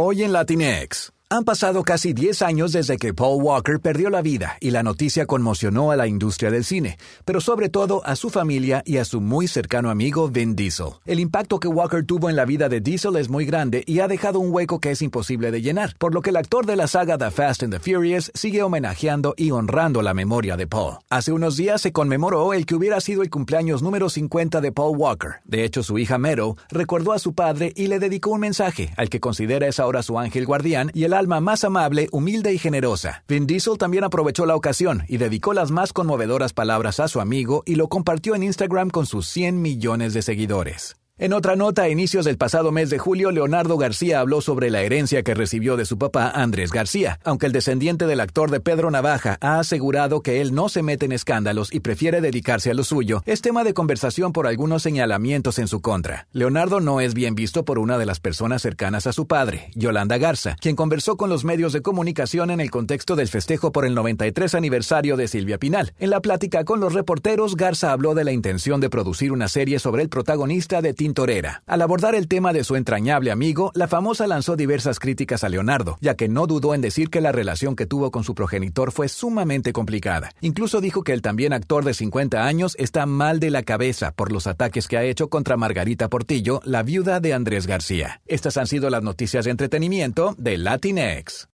Hoy en Latinex. Han pasado casi 10 años desde que Paul Walker perdió la vida y la noticia conmocionó a la industria del cine, pero sobre todo a su familia y a su muy cercano amigo Vin Diesel. El impacto que Walker tuvo en la vida de Diesel es muy grande y ha dejado un hueco que es imposible de llenar, por lo que el actor de la saga The Fast and the Furious sigue homenajeando y honrando la memoria de Paul. Hace unos días se conmemoró el que hubiera sido el cumpleaños número 50 de Paul Walker. De hecho, su hija Meadow recordó a su padre y le dedicó un mensaje, al que considera es ahora su ángel guardián y el alma más amable, humilde y generosa. Vin Diesel también aprovechó la ocasión y dedicó las más conmovedoras palabras a su amigo y lo compartió en Instagram con sus 100 millones de seguidores. En otra nota, a inicios del pasado mes de julio, Leonardo García habló sobre la herencia que recibió de su papá, Andrés García, aunque el descendiente del actor de Pedro Navaja ha asegurado que él no se mete en escándalos y prefiere dedicarse a lo suyo, es tema de conversación por algunos señalamientos en su contra. Leonardo no es bien visto por una de las personas cercanas a su padre, Yolanda Garza, quien conversó con los medios de comunicación en el contexto del festejo por el 93 aniversario de Silvia Pinal. En la plática con los reporteros, Garza habló de la intención de producir una serie sobre el protagonista de Torera. Al abordar el tema de su entrañable amigo, la famosa lanzó diversas críticas a Leonardo, ya que no dudó en decir que la relación que tuvo con su progenitor fue sumamente complicada. Incluso dijo que el también actor de 50 años está mal de la cabeza por los ataques que ha hecho contra Margarita Portillo, la viuda de Andrés García. Estas han sido las noticias de entretenimiento de Latinx.